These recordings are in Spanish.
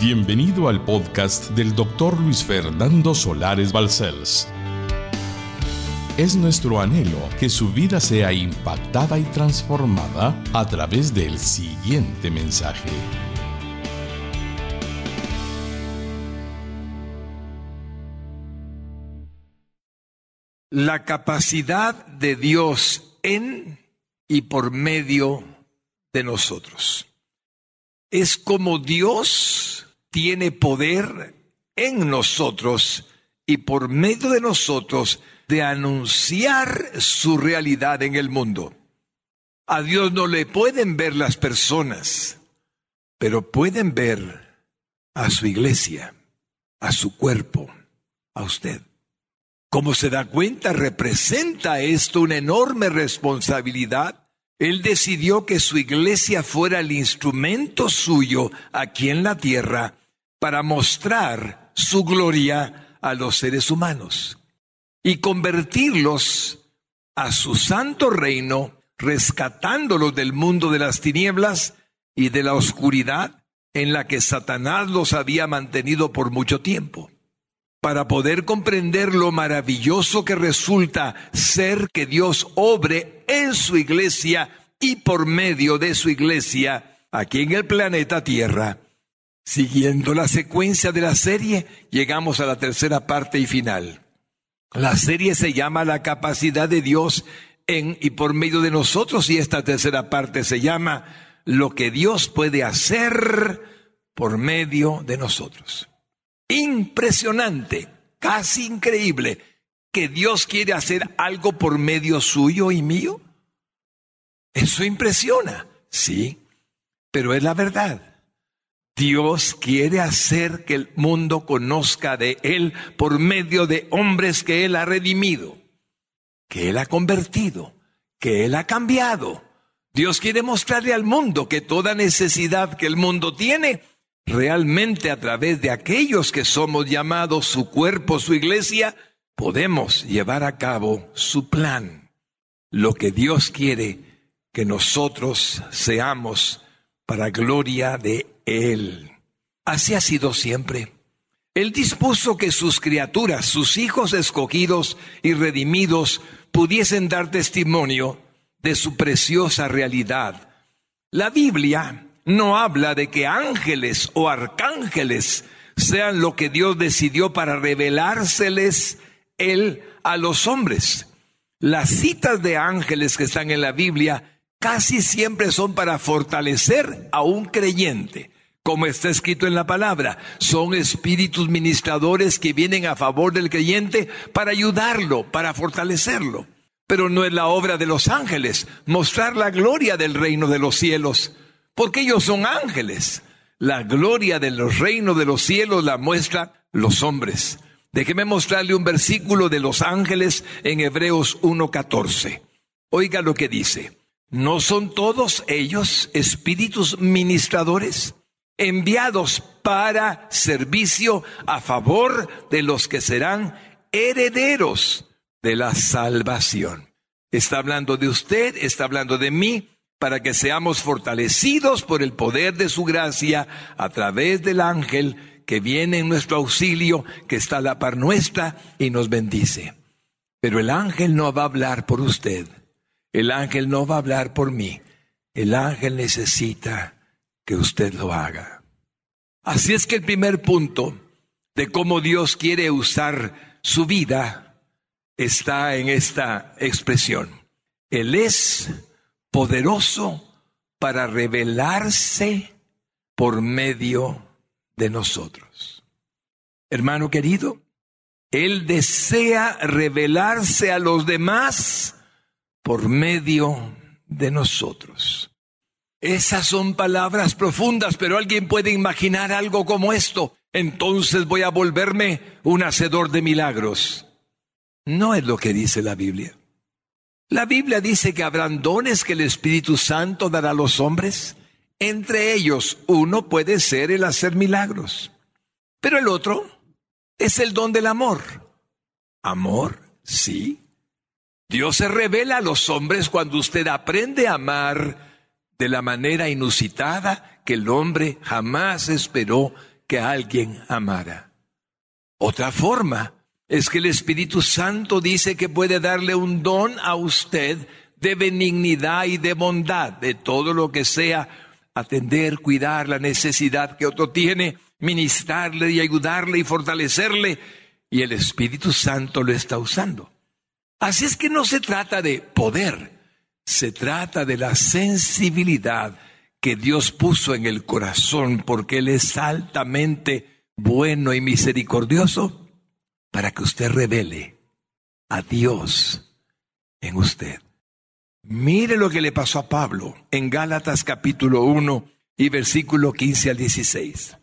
Bienvenido al podcast del doctor Luis Fernando Solares Balcells. Es nuestro anhelo que su vida sea impactada y transformada a través del siguiente mensaje. La capacidad de Dios en y por medio de nosotros. Es como Dios tiene poder en nosotros y por medio de nosotros de anunciar su realidad en el mundo. A Dios no le pueden ver las personas, pero pueden ver a su iglesia, a su cuerpo, a usted. Como se da cuenta, representa esto una enorme responsabilidad. Él decidió que su iglesia fuera el instrumento suyo aquí en la tierra para mostrar su gloria a los seres humanos y convertirlos a su santo reino, rescatándolos del mundo de las tinieblas y de la oscuridad en la que Satanás los había mantenido por mucho tiempo. Para poder comprender lo maravilloso que resulta ser que Dios obre en su iglesia y por medio de su iglesia aquí en el planeta Tierra, Siguiendo la secuencia de la serie, llegamos a la tercera parte y final. La serie se llama La capacidad de Dios en y por medio de nosotros y esta tercera parte se llama Lo que Dios puede hacer por medio de nosotros. Impresionante, casi increíble, que Dios quiere hacer algo por medio suyo y mío. Eso impresiona, sí, pero es la verdad. Dios quiere hacer que el mundo conozca de Él por medio de hombres que Él ha redimido, que Él ha convertido, que Él ha cambiado. Dios quiere mostrarle al mundo que toda necesidad que el mundo tiene, realmente a través de aquellos que somos llamados su cuerpo, su iglesia, podemos llevar a cabo su plan. Lo que Dios quiere que nosotros seamos para gloria de él. Así ha sido siempre. Él dispuso que sus criaturas, sus hijos escogidos y redimidos, pudiesen dar testimonio de su preciosa realidad. La Biblia no habla de que ángeles o arcángeles sean lo que Dios decidió para revelárseles Él a los hombres. Las citas de ángeles que están en la Biblia casi siempre son para fortalecer a un creyente. Como está escrito en la palabra, son espíritus ministradores que vienen a favor del creyente para ayudarlo, para fortalecerlo. Pero no es la obra de los ángeles mostrar la gloria del reino de los cielos, porque ellos son ángeles. La gloria de los reinos de los cielos la muestran los hombres. Déjeme mostrarle un versículo de los ángeles en Hebreos 1.14. Oiga lo que dice. ¿No son todos ellos espíritus ministradores enviados para servicio a favor de los que serán herederos de la salvación? Está hablando de usted, está hablando de mí, para que seamos fortalecidos por el poder de su gracia a través del ángel que viene en nuestro auxilio, que está a la par nuestra y nos bendice. Pero el ángel no va a hablar por usted. El ángel no va a hablar por mí. El ángel necesita que usted lo haga. Así es que el primer punto de cómo Dios quiere usar su vida está en esta expresión. Él es poderoso para revelarse por medio de nosotros. Hermano querido, Él desea revelarse a los demás por medio de nosotros. Esas son palabras profundas, pero alguien puede imaginar algo como esto. Entonces voy a volverme un hacedor de milagros. No es lo que dice la Biblia. La Biblia dice que habrán dones que el Espíritu Santo dará a los hombres. Entre ellos, uno puede ser el hacer milagros. Pero el otro es el don del amor. Amor, sí, Dios se revela a los hombres cuando usted aprende a amar de la manera inusitada que el hombre jamás esperó que alguien amara. Otra forma es que el Espíritu Santo dice que puede darle un don a usted de benignidad y de bondad, de todo lo que sea atender, cuidar la necesidad que otro tiene, ministrarle y ayudarle y fortalecerle, y el Espíritu Santo lo está usando. Así es que no se trata de poder, se trata de la sensibilidad que Dios puso en el corazón porque Él es altamente bueno y misericordioso para que usted revele a Dios en usted. Mire lo que le pasó a Pablo en Gálatas capítulo 1 y versículo 15 al 16.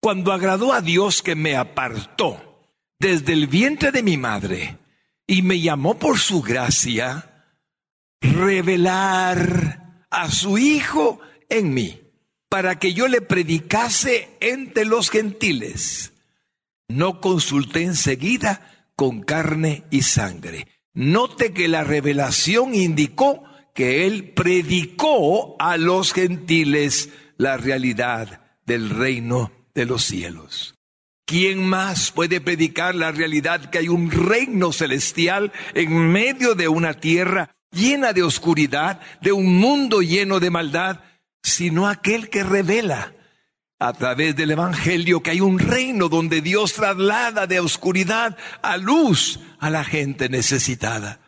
Cuando agradó a Dios que me apartó desde el vientre de mi madre y me llamó por su gracia, revelar a su Hijo en mí, para que yo le predicase entre los gentiles. No consulté enseguida con carne y sangre Note que la revelación indicó que él predicó a los gentiles la realidad del reino de los cielos. ¿Quién más puede predicar la realidad que hay un reino celestial en medio de una tierra llena de oscuridad, de un mundo lleno de maldad, sino aquel que revela a través del Evangelio que hay un reino donde Dios traslada de oscuridad a luz a la gente necesitada.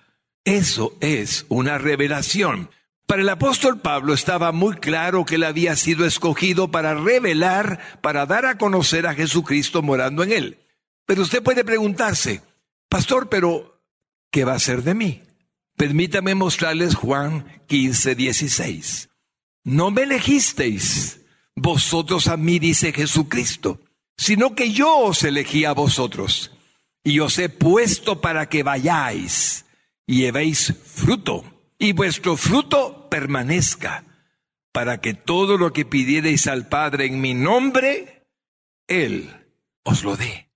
Eso es una revelación. Para el apóstol Pablo estaba muy claro que él había sido escogido para revelar, para dar a conocer a Jesucristo morando en él. Pero usted puede preguntarse, pastor, pero ¿qué va a ser de mí? Permítame mostrarles Juan 15, 16. No me elegisteis vosotros a mí, dice Jesucristo, sino que yo os elegí a vosotros y os he puesto para que vayáis y llevéis fruto y vuestro fruto permanezca, para que todo lo que pidierais al Padre en mi nombre, Él os lo dé.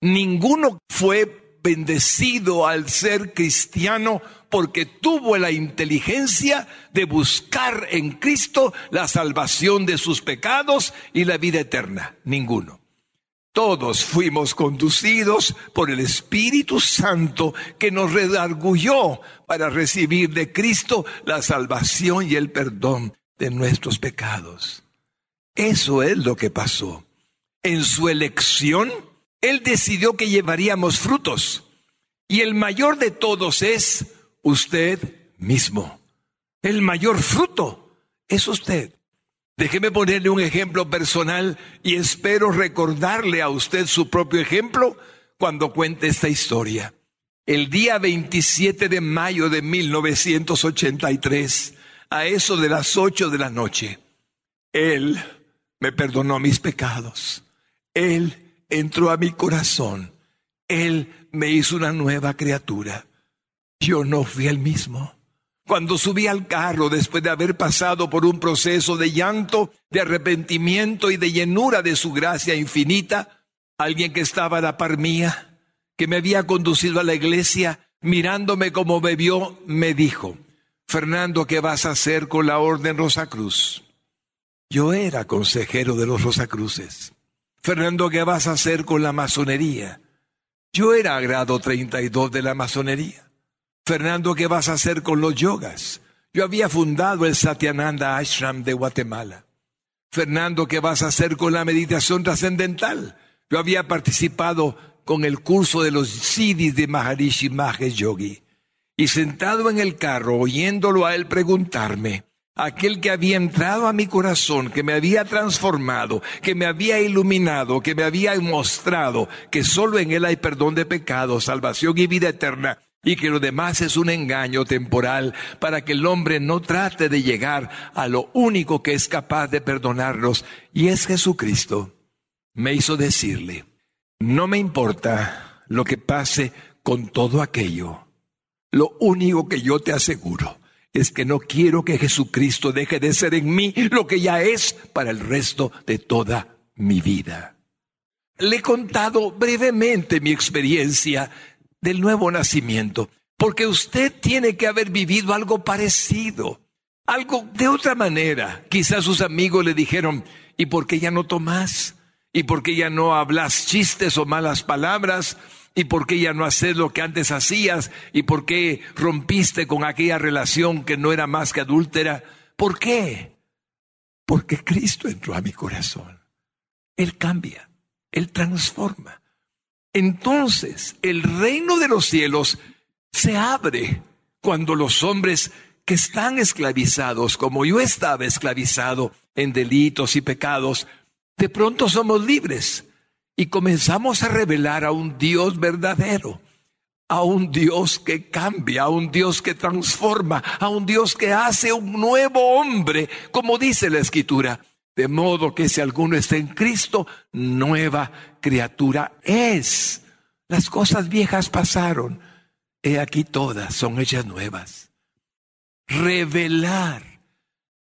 Ninguno fue bendecido al ser cristiano porque tuvo la inteligencia de buscar en Cristo la salvación de sus pecados y la vida eterna. Ninguno. Todos fuimos conducidos por el Espíritu Santo que nos redargulló para recibir de Cristo la salvación y el perdón de nuestros pecados. Eso es lo que pasó. En su elección, Él decidió que llevaríamos frutos. Y el mayor de todos es usted mismo. El mayor fruto es usted. Déjeme ponerle un ejemplo personal y espero recordarle a usted su propio ejemplo cuando cuente esta historia. El día 27 de mayo de 1983, a eso de las 8 de la noche, Él me perdonó mis pecados. Él entró a mi corazón. Él me hizo una nueva criatura yo no fui el mismo. Cuando subí al carro después de haber pasado por un proceso de llanto, de arrepentimiento y de llenura de su gracia infinita, alguien que estaba a la par mía, que me había conducido a la iglesia, mirándome como me vio, me dijo, Fernando, ¿qué vas a hacer con la Orden Rosacruz? Yo era consejero de los Rosacruces. Fernando, ¿qué vas a hacer con la masonería? Yo era grado 32 de la masonería. Fernando, ¿qué vas a hacer con los yogas? Yo había fundado el Satyananda Ashram de Guatemala. Fernando, ¿qué vas a hacer con la meditación trascendental? Yo había participado con el curso de los siddhis de Maharishi Mahesh Yogi. Y sentado en el carro, oyéndolo a él preguntarme, aquel que había entrado a mi corazón, que me había transformado, que me había iluminado, que me había mostrado que solo en él hay perdón de pecados, salvación y vida eterna, y que lo demás es un engaño temporal para que el hombre no trate de llegar a lo único que es capaz de perdonarlos y es Jesucristo, me hizo decirle, no me importa lo que pase con todo aquello, lo único que yo te aseguro es que no quiero que Jesucristo deje de ser en mí lo que ya es para el resto de toda mi vida. Le he contado brevemente mi experiencia del nuevo nacimiento, porque usted tiene que haber vivido algo parecido, algo de otra manera. Quizás sus amigos le dijeron, ¿y por qué ya no tomas? ¿Y por qué ya no hablas chistes o malas palabras? ¿Y por qué ya no haces lo que antes hacías? ¿Y por qué rompiste con aquella relación que no era más que adúltera? ¿Por qué? Porque Cristo entró a mi corazón. Él cambia, Él transforma. Entonces el reino de los cielos se abre cuando los hombres que están esclavizados, como yo estaba esclavizado en delitos y pecados, de pronto somos libres y comenzamos a revelar a un Dios verdadero, a un Dios que cambia, a un Dios que transforma, a un Dios que hace un nuevo hombre, como dice la Escritura. De modo que si alguno está en Cristo, nueva criatura es. Las cosas viejas pasaron, he aquí todas son hechas nuevas. Revelar.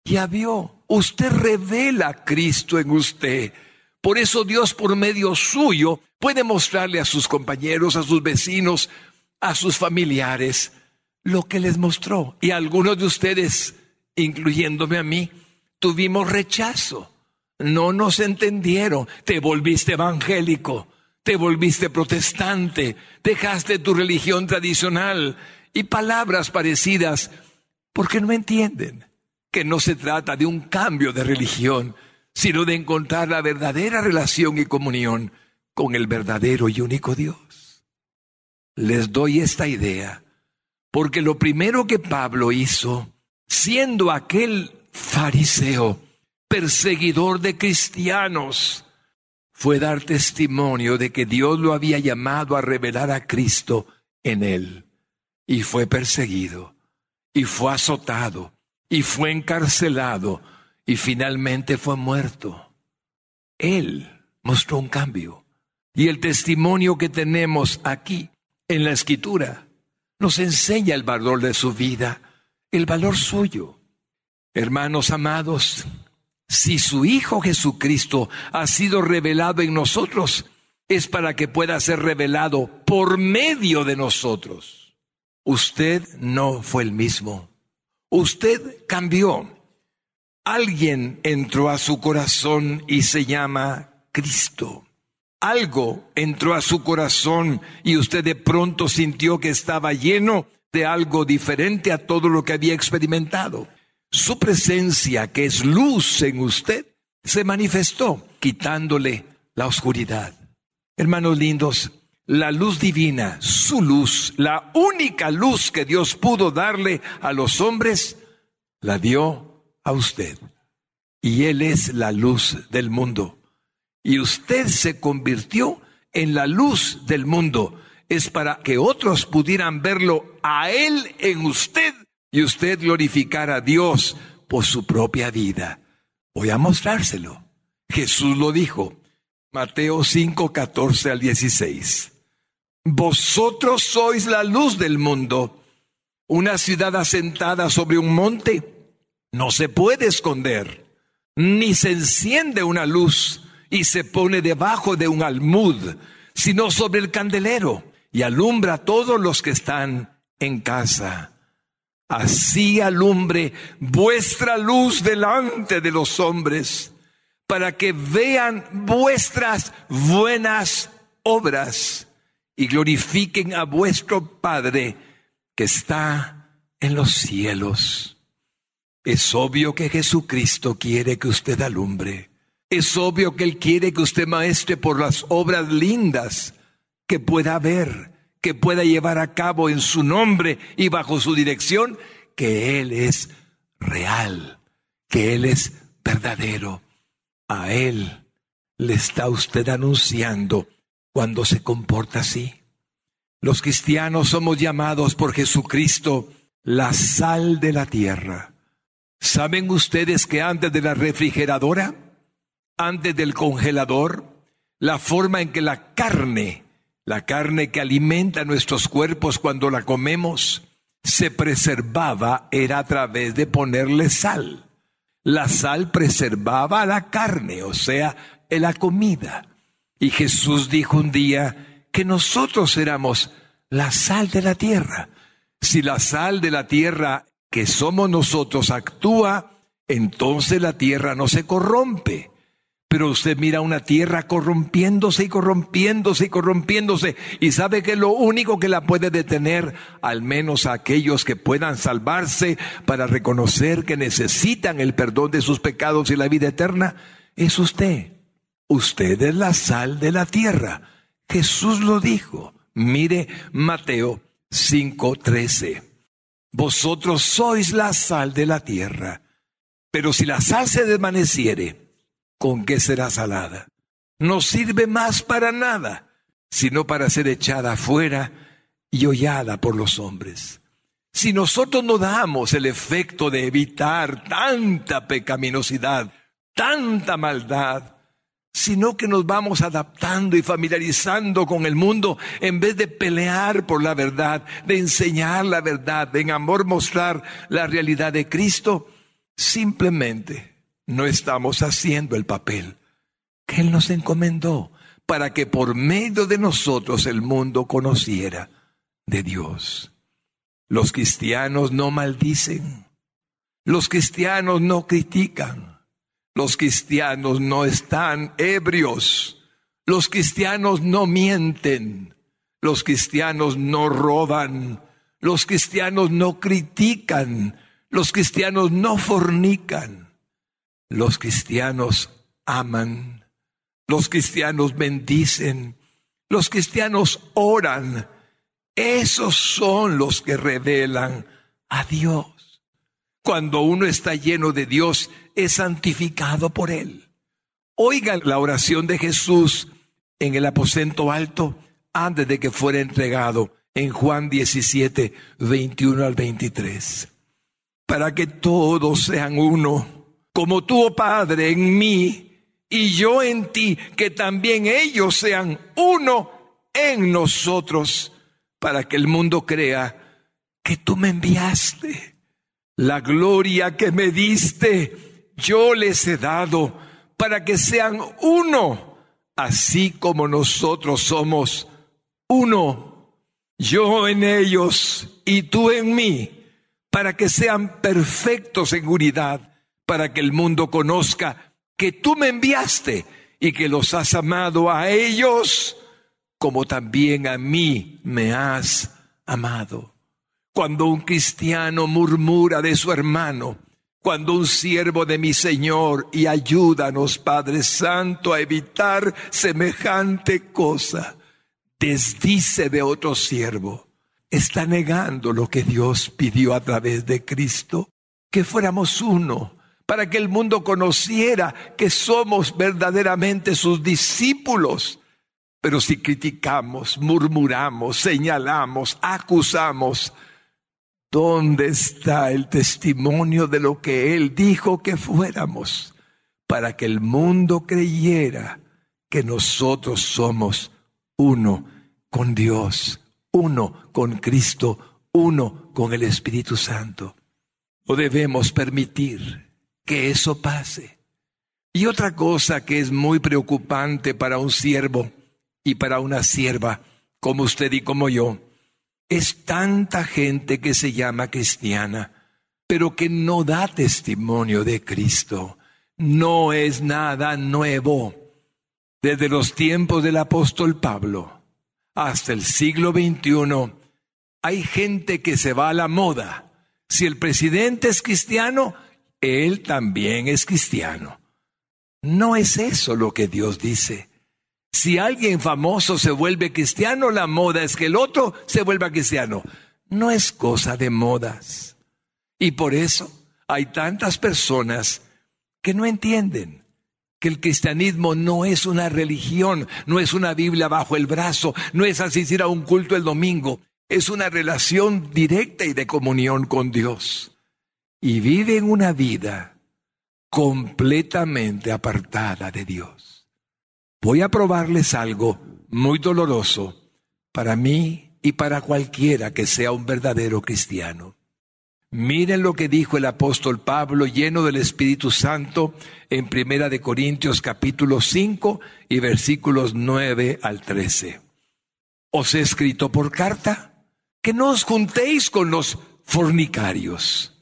Ya vio, usted revela a Cristo en usted. Por eso Dios por medio suyo puede mostrarle a sus compañeros, a sus vecinos, a sus familiares lo que les mostró. Y algunos de ustedes, incluyéndome a mí, tuvimos rechazo. No nos entendieron. Te volviste evangélico, te volviste protestante, dejaste tu religión tradicional y palabras parecidas porque no entienden que no se trata de un cambio de religión, sino de encontrar la verdadera relación y comunión con el verdadero y único Dios. Les doy esta idea, porque lo primero que Pablo hizo, siendo aquel fariseo, perseguidor de cristianos, fue dar testimonio de que Dios lo había llamado a revelar a Cristo en él. Y fue perseguido, y fue azotado, y fue encarcelado, y finalmente fue muerto. Él mostró un cambio. Y el testimonio que tenemos aquí en la escritura nos enseña el valor de su vida, el valor suyo. Hermanos amados, si su Hijo Jesucristo ha sido revelado en nosotros, es para que pueda ser revelado por medio de nosotros. Usted no fue el mismo. Usted cambió. Alguien entró a su corazón y se llama Cristo. Algo entró a su corazón y usted de pronto sintió que estaba lleno de algo diferente a todo lo que había experimentado. Su presencia, que es luz en usted, se manifestó quitándole la oscuridad. Hermanos lindos, la luz divina, su luz, la única luz que Dios pudo darle a los hombres, la dio a usted. Y Él es la luz del mundo. Y usted se convirtió en la luz del mundo. Es para que otros pudieran verlo a Él en usted y usted glorificar a Dios por su propia vida. Voy a mostrárselo. Jesús lo dijo. Mateo 5, 14 al 16. Vosotros sois la luz del mundo. Una ciudad asentada sobre un monte no se puede esconder, ni se enciende una luz y se pone debajo de un almud, sino sobre el candelero y alumbra a todos los que están en casa. Así alumbre vuestra luz delante de los hombres, para que vean vuestras buenas obras y glorifiquen a vuestro Padre que está en los cielos. Es obvio que Jesucristo quiere que usted alumbre. Es obvio que Él quiere que usted maestre por las obras lindas que pueda ver que pueda llevar a cabo en su nombre y bajo su dirección, que Él es real, que Él es verdadero. A Él le está usted anunciando cuando se comporta así. Los cristianos somos llamados por Jesucristo la sal de la tierra. ¿Saben ustedes que antes de la refrigeradora, antes del congelador, la forma en que la carne la carne que alimenta nuestros cuerpos cuando la comemos se preservaba era a través de ponerle sal. La sal preservaba la carne, o sea, la comida. Y Jesús dijo un día que nosotros éramos la sal de la tierra. Si la sal de la tierra que somos nosotros actúa, entonces la tierra no se corrompe. Pero usted mira una tierra corrompiéndose y corrompiéndose y corrompiéndose y sabe que lo único que la puede detener, al menos a aquellos que puedan salvarse para reconocer que necesitan el perdón de sus pecados y la vida eterna, es usted. Usted es la sal de la tierra. Jesús lo dijo. Mire Mateo 5:13. Vosotros sois la sal de la tierra. Pero si la sal se desvaneciere, ¿con qué será salada? No sirve más para nada, sino para ser echada afuera y hollada por los hombres. Si nosotros no damos el efecto de evitar tanta pecaminosidad, tanta maldad, sino que nos vamos adaptando y familiarizando con el mundo en vez de pelear por la verdad, de enseñar la verdad, de en amor mostrar la realidad de Cristo, simplemente no estamos haciendo el papel que Él nos encomendó para que por medio de nosotros el mundo conociera de Dios. Los cristianos no maldicen, los cristianos no critican, los cristianos no están ebrios, los cristianos no mienten, los cristianos no roban, los cristianos no critican, los cristianos no fornican. Los cristianos aman, los cristianos bendicen, los cristianos oran. Esos son los que revelan a Dios. Cuando uno está lleno de Dios, es santificado por Él. Oigan la oración de Jesús en el aposento alto antes de que fuera entregado en Juan 17, 21 al 23. Para que todos sean uno como tú, oh Padre, en mí y yo en ti, que también ellos sean uno en nosotros, para que el mundo crea que tú me enviaste. La gloria que me diste, yo les he dado, para que sean uno, así como nosotros somos uno. Yo en ellos y tú en mí, para que sean perfectos en unidad para que el mundo conozca que tú me enviaste y que los has amado a ellos como también a mí me has amado. Cuando un cristiano murmura de su hermano, cuando un siervo de mi Señor, y ayúdanos, Padre Santo, a evitar semejante cosa, desdice de otro siervo, está negando lo que Dios pidió a través de Cristo, que fuéramos uno, para que el mundo conociera que somos verdaderamente sus discípulos. Pero si criticamos, murmuramos, señalamos, acusamos, ¿dónde está el testimonio de lo que Él dijo que fuéramos? Para que el mundo creyera que nosotros somos uno con Dios, uno con Cristo, uno con el Espíritu Santo. ¿O debemos permitir que eso pase. Y otra cosa que es muy preocupante para un siervo y para una sierva, como usted y como yo, es tanta gente que se llama cristiana, pero que no da testimonio de Cristo. No es nada nuevo. Desde los tiempos del apóstol Pablo hasta el siglo XXI, hay gente que se va a la moda. Si el presidente es cristiano, él también es cristiano. No es eso lo que Dios dice. Si alguien famoso se vuelve cristiano, la moda es que el otro se vuelva cristiano. No es cosa de modas. Y por eso hay tantas personas que no entienden que el cristianismo no es una religión, no es una Biblia bajo el brazo, no es asistir a un culto el domingo, es una relación directa y de comunión con Dios y viven una vida completamente apartada de Dios. Voy a probarles algo muy doloroso para mí y para cualquiera que sea un verdadero cristiano. Miren lo que dijo el apóstol Pablo lleno del Espíritu Santo en Primera de Corintios capítulo 5 y versículos 9 al 13. Os he escrito por carta que no os juntéis con los fornicarios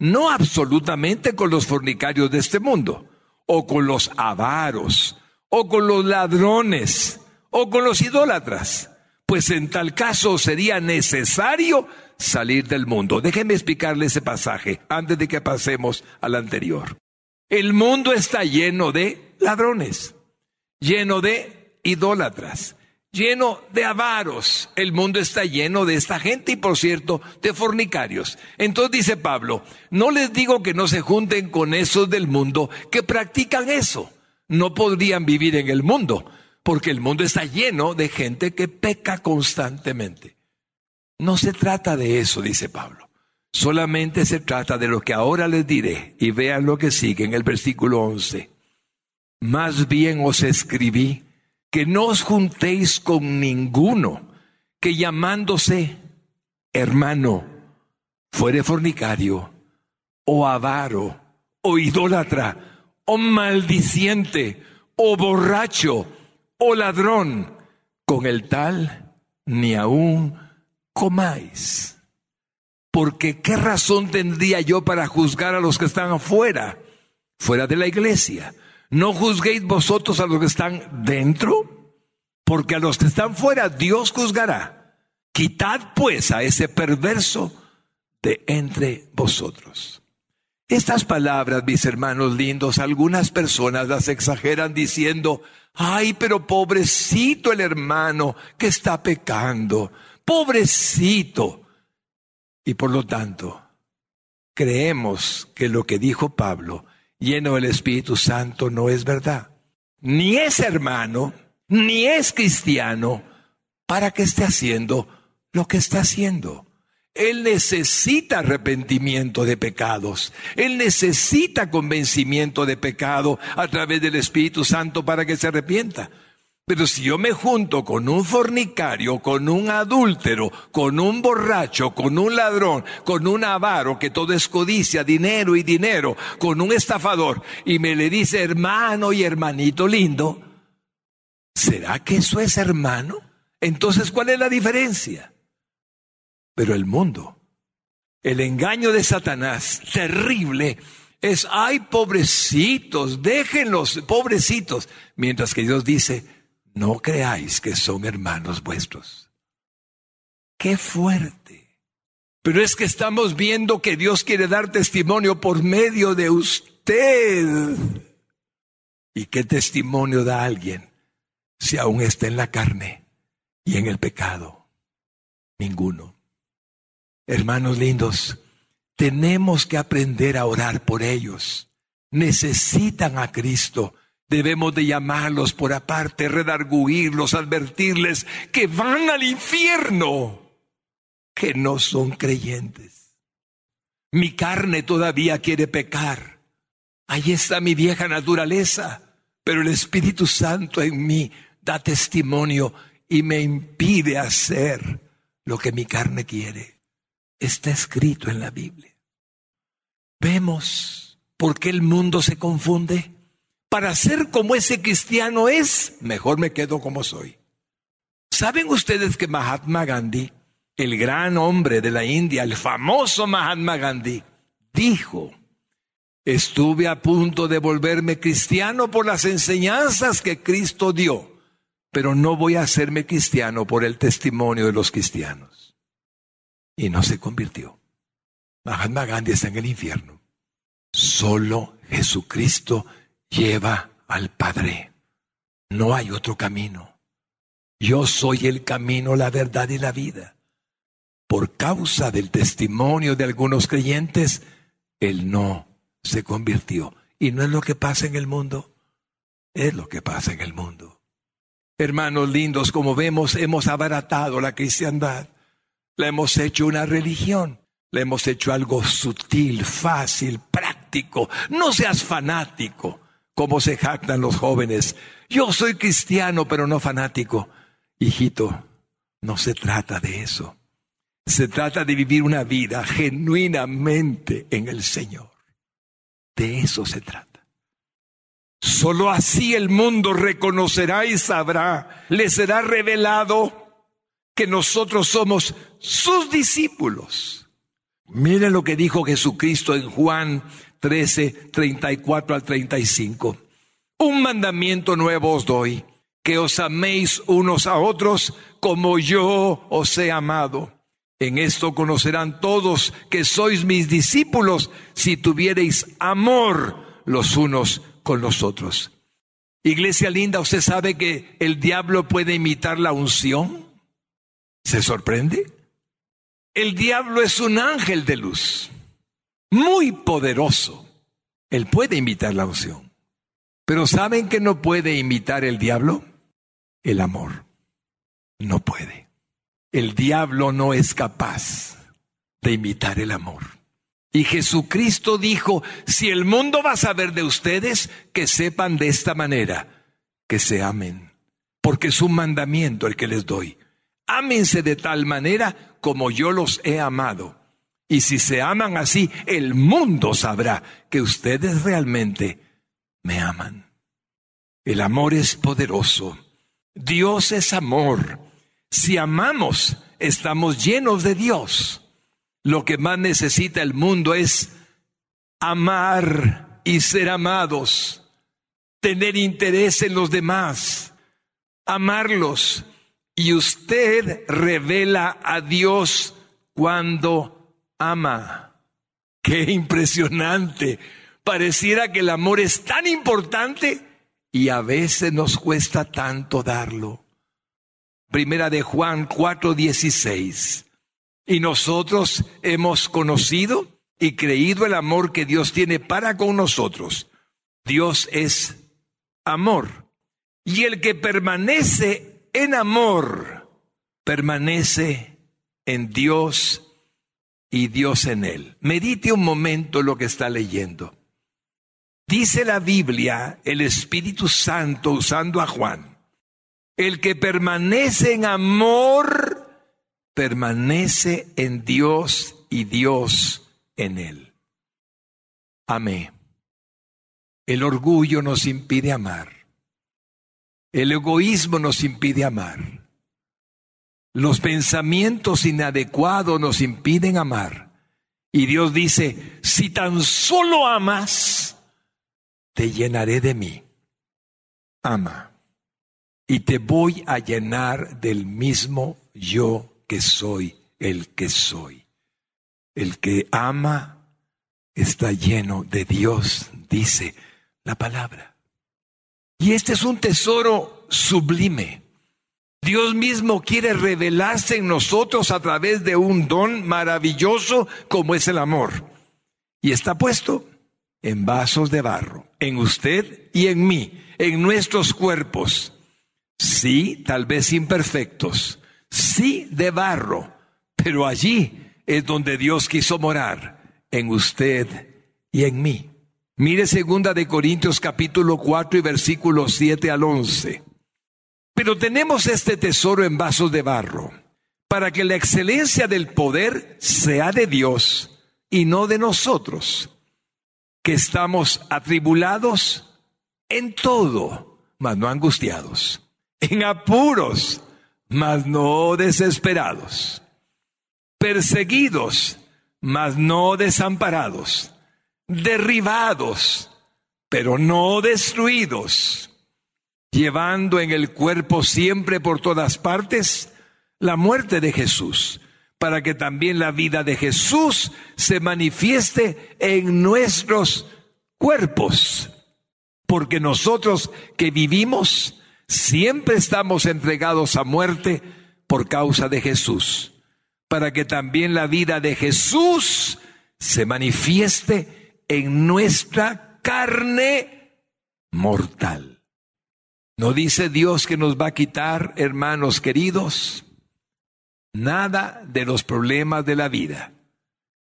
no absolutamente con los fornicarios de este mundo, o con los avaros, o con los ladrones, o con los idólatras, pues en tal caso sería necesario salir del mundo. Déjenme explicarle ese pasaje antes de que pasemos al anterior. El mundo está lleno de ladrones, lleno de idólatras, lleno de avaros. El mundo está lleno de esta gente y, por cierto, de fornicarios. Entonces dice Pablo, no les digo que no se junten con esos del mundo que practican eso. No podrían vivir en el mundo, porque el mundo está lleno de gente que peca constantemente. No se trata de eso, dice Pablo. Solamente se trata de lo que ahora les diré. Y vean lo que sigue en el versículo 11. Más bien os escribí que no os juntéis con ninguno que llamándose hermano fuere fornicario o avaro o idólatra o maldiciente o borracho o ladrón. Con el tal ni aún comáis. Porque ¿qué razón tendría yo para juzgar a los que están afuera, fuera de la iglesia? ¿No juzguéis vosotros a los que están dentro? Porque a los que están fuera Dios juzgará. Quitad pues a ese perverso de entre vosotros. Estas palabras, mis hermanos lindos, algunas personas las exageran diciendo, ay, pero pobrecito el hermano que está pecando, pobrecito. Y por lo tanto, creemos que lo que dijo Pablo lleno del Espíritu Santo no es verdad. Ni es hermano, ni es cristiano para que esté haciendo lo que está haciendo. Él necesita arrepentimiento de pecados. Él necesita convencimiento de pecado a través del Espíritu Santo para que se arrepienta. Pero si yo me junto con un fornicario, con un adúltero, con un borracho, con un ladrón, con un avaro, que todo es codicia, dinero y dinero, con un estafador, y me le dice hermano y hermanito lindo, ¿será que eso es hermano? Entonces, ¿cuál es la diferencia? Pero el mundo, el engaño de Satanás, terrible, es, ay, pobrecitos, déjenlos, pobrecitos, mientras que Dios dice, no creáis que son hermanos vuestros. Qué fuerte. Pero es que estamos viendo que Dios quiere dar testimonio por medio de usted. ¿Y qué testimonio da alguien si aún está en la carne y en el pecado? Ninguno. Hermanos lindos, tenemos que aprender a orar por ellos. Necesitan a Cristo Debemos de llamarlos por aparte, redarguirlos, advertirles que van al infierno, que no son creyentes. Mi carne todavía quiere pecar. Ahí está mi vieja naturaleza, pero el Espíritu Santo en mí da testimonio y me impide hacer lo que mi carne quiere. Está escrito en la Biblia. Vemos por qué el mundo se confunde para ser como ese cristiano es, mejor me quedo como soy. ¿Saben ustedes que Mahatma Gandhi, el gran hombre de la India, el famoso Mahatma Gandhi, dijo, estuve a punto de volverme cristiano por las enseñanzas que Cristo dio, pero no voy a hacerme cristiano por el testimonio de los cristianos. Y no se convirtió. Mahatma Gandhi está en el infierno. Solo Jesucristo lleva al Padre. No hay otro camino. Yo soy el camino, la verdad y la vida. Por causa del testimonio de algunos creyentes, Él no se convirtió. Y no es lo que pasa en el mundo, es lo que pasa en el mundo. Hermanos lindos, como vemos, hemos abaratado la cristiandad. La hemos hecho una religión. La hemos hecho algo sutil, fácil, práctico. No seas fanático cómo se jactan los jóvenes. Yo soy cristiano, pero no fanático. Hijito, no se trata de eso. Se trata de vivir una vida genuinamente en el Señor. De eso se trata. Solo así el mundo reconocerá y sabrá, le será revelado que nosotros somos sus discípulos. Miren lo que dijo Jesucristo en Juan 13, 34 al 35. Un mandamiento nuevo os doy, que os améis unos a otros como yo os he amado. En esto conocerán todos que sois mis discípulos si tuviereis amor los unos con los otros. Iglesia linda, ¿usted sabe que el diablo puede imitar la unción? ¿Se sorprende? El diablo es un ángel de luz, muy poderoso. Él puede imitar la unción. Pero ¿saben que no puede imitar el diablo? El amor. No puede. El diablo no es capaz de imitar el amor. Y Jesucristo dijo, si el mundo va a saber de ustedes, que sepan de esta manera, que se amen, porque es un mandamiento el que les doy. Ámense de tal manera como yo los he amado. Y si se aman así, el mundo sabrá que ustedes realmente me aman. El amor es poderoso. Dios es amor. Si amamos, estamos llenos de Dios. Lo que más necesita el mundo es amar y ser amados, tener interés en los demás, amarlos. Y usted revela a Dios cuando ama. Qué impresionante. Pareciera que el amor es tan importante y a veces nos cuesta tanto darlo. Primera de Juan 4:16. Y nosotros hemos conocido y creído el amor que Dios tiene para con nosotros. Dios es amor. Y el que permanece en amor, permanece en Dios y Dios en él. Medite un momento lo que está leyendo. Dice la Biblia, el Espíritu Santo usando a Juan, el que permanece en amor, permanece en Dios y Dios en él. Amén. El orgullo nos impide amar. El egoísmo nos impide amar. Los pensamientos inadecuados nos impiden amar. Y Dios dice, si tan solo amas, te llenaré de mí. Ama. Y te voy a llenar del mismo yo que soy el que soy. El que ama está lleno de Dios, dice la palabra. Y este es un tesoro sublime. Dios mismo quiere revelarse en nosotros a través de un don maravilloso como es el amor. Y está puesto en vasos de barro, en usted y en mí, en nuestros cuerpos. Sí, tal vez imperfectos, sí de barro, pero allí es donde Dios quiso morar, en usted y en mí. Mire segunda de Corintios capítulo 4 y versículos 7 al 11. Pero tenemos este tesoro en vasos de barro, para que la excelencia del poder sea de Dios y no de nosotros, que estamos atribulados en todo, mas no angustiados, en apuros, mas no desesperados, perseguidos, mas no desamparados, derribados, pero no destruidos, llevando en el cuerpo siempre por todas partes la muerte de Jesús, para que también la vida de Jesús se manifieste en nuestros cuerpos, porque nosotros que vivimos, siempre estamos entregados a muerte por causa de Jesús, para que también la vida de Jesús se manifieste en nuestra carne mortal. ¿No dice Dios que nos va a quitar, hermanos queridos, nada de los problemas de la vida,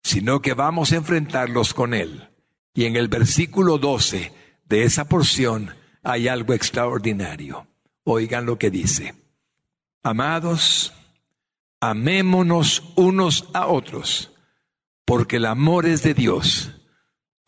sino que vamos a enfrentarlos con Él? Y en el versículo 12 de esa porción hay algo extraordinario. Oigan lo que dice. Amados, amémonos unos a otros, porque el amor es de Dios.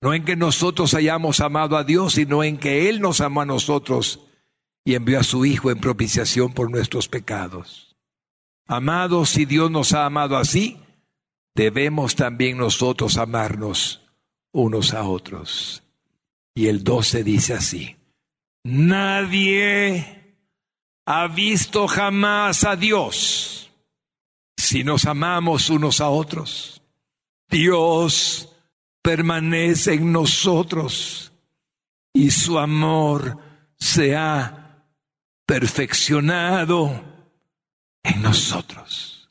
no en que nosotros hayamos amado a Dios, sino en que Él nos amó a nosotros y envió a su Hijo en propiciación por nuestros pecados. Amados, si Dios nos ha amado así, debemos también nosotros amarnos unos a otros. Y el 12 dice así, nadie ha visto jamás a Dios si nos amamos unos a otros. Dios permanece en nosotros y su amor se ha perfeccionado en nosotros.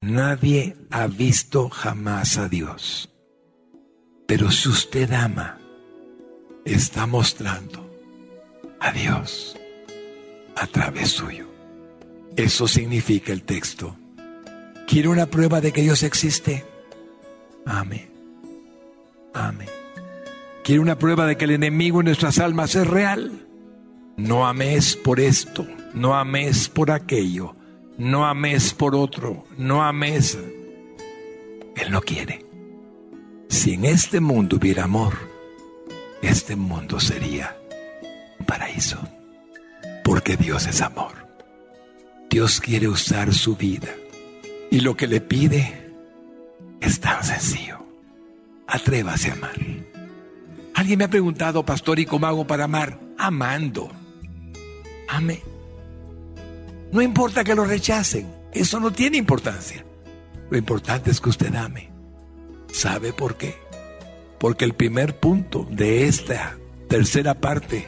Nadie ha visto jamás a Dios. Pero si usted ama, está mostrando a Dios a través suyo. Eso significa el texto. ¿Quiere una prueba de que Dios existe? Amén. Amén. ¿Quiere una prueba de que el enemigo en nuestras almas es real? No ames por esto, no ames por aquello, no ames por otro, no ames. Él no quiere. Si en este mundo hubiera amor, este mundo sería un paraíso. Porque Dios es amor. Dios quiere usar su vida. Y lo que le pide es tan sencillo. Atrévase a amar. Alguien me ha preguntado, pastor, ¿y cómo hago para amar? Amando. Ame. No importa que lo rechacen. Eso no tiene importancia. Lo importante es que usted ame. ¿Sabe por qué? Porque el primer punto de esta tercera parte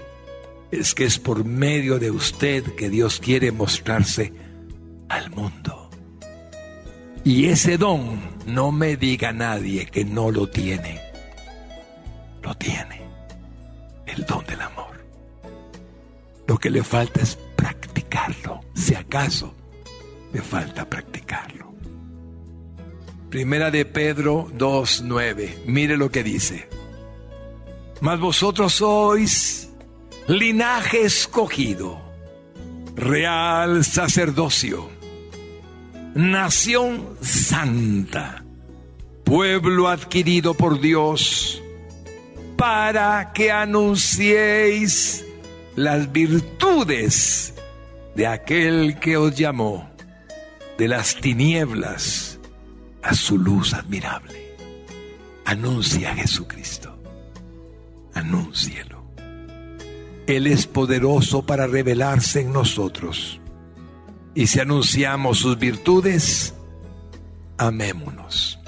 es que es por medio de usted que Dios quiere mostrarse al mundo. Y ese don, no me diga nadie que no lo tiene. Lo tiene. El don del amor. Lo que le falta es practicarlo. Si acaso le falta practicarlo. Primera de Pedro 2.9. Mire lo que dice. Mas vosotros sois linaje escogido, real sacerdocio, nación santa, pueblo adquirido por Dios, para que anunciéis las virtudes de aquel que os llamó de las tinieblas a su luz admirable. Anuncia a Jesucristo. Anúncielo. Él es poderoso para revelarse en nosotros. Y si anunciamos sus virtudes, amémonos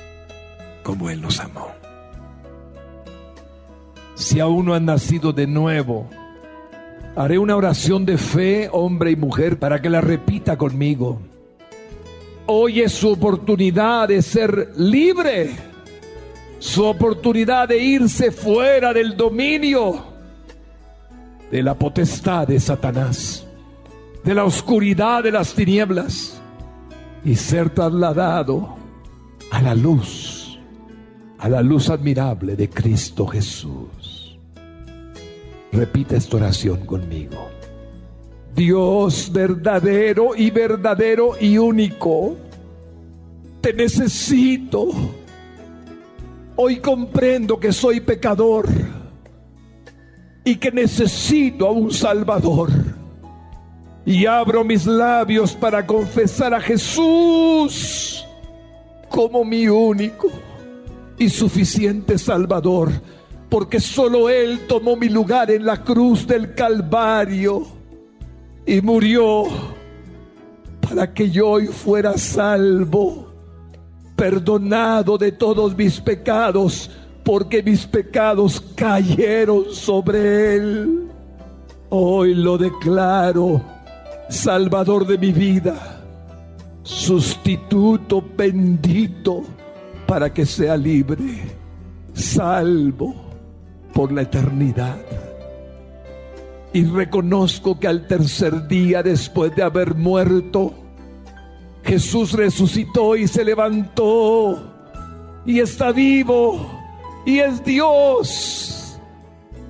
como Él nos amó. Si aún no han nacido de nuevo, haré una oración de fe, hombre y mujer, para que la repita conmigo. Hoy es su oportunidad de ser libre, su oportunidad de irse fuera del dominio de la potestad de Satanás, de la oscuridad de las tinieblas y ser trasladado a la luz, a la luz admirable de Cristo Jesús. Repita esta oración conmigo. Dios verdadero y verdadero y único, te necesito. Hoy comprendo que soy pecador y que necesito a un Salvador. Y abro mis labios para confesar a Jesús como mi único y suficiente Salvador, porque solo Él tomó mi lugar en la cruz del Calvario y murió para que yo hoy fuera salvo, perdonado de todos mis pecados, porque mis pecados cayeron sobre él. Hoy lo declaro, Salvador de mi vida, sustituto bendito para que sea libre, salvo por la eternidad. Y reconozco que al tercer día después de haber muerto, Jesús resucitó y se levantó y está vivo y es Dios.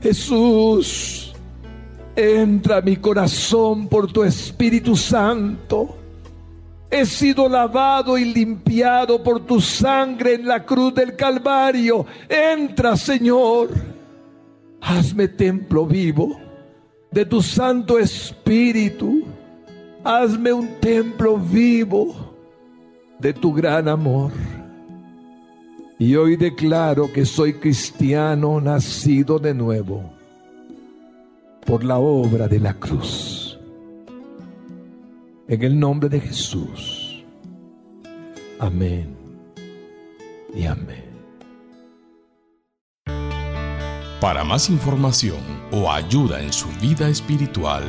Jesús, entra mi corazón por tu Espíritu Santo. He sido lavado y limpiado por tu sangre en la cruz del Calvario. Entra, Señor. Hazme templo vivo de tu Santo Espíritu. Hazme un templo vivo de tu gran amor. Y hoy declaro que soy cristiano nacido de nuevo por la obra de la cruz. En el nombre de Jesús. Amén y amén. Para más información o ayuda en su vida espiritual,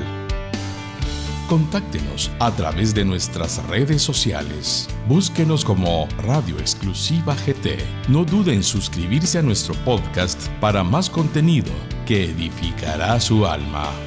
contáctenos a través de nuestras redes sociales. Búsquenos como Radio Exclusiva GT. No dude en suscribirse a nuestro podcast para más contenido que edificará su alma.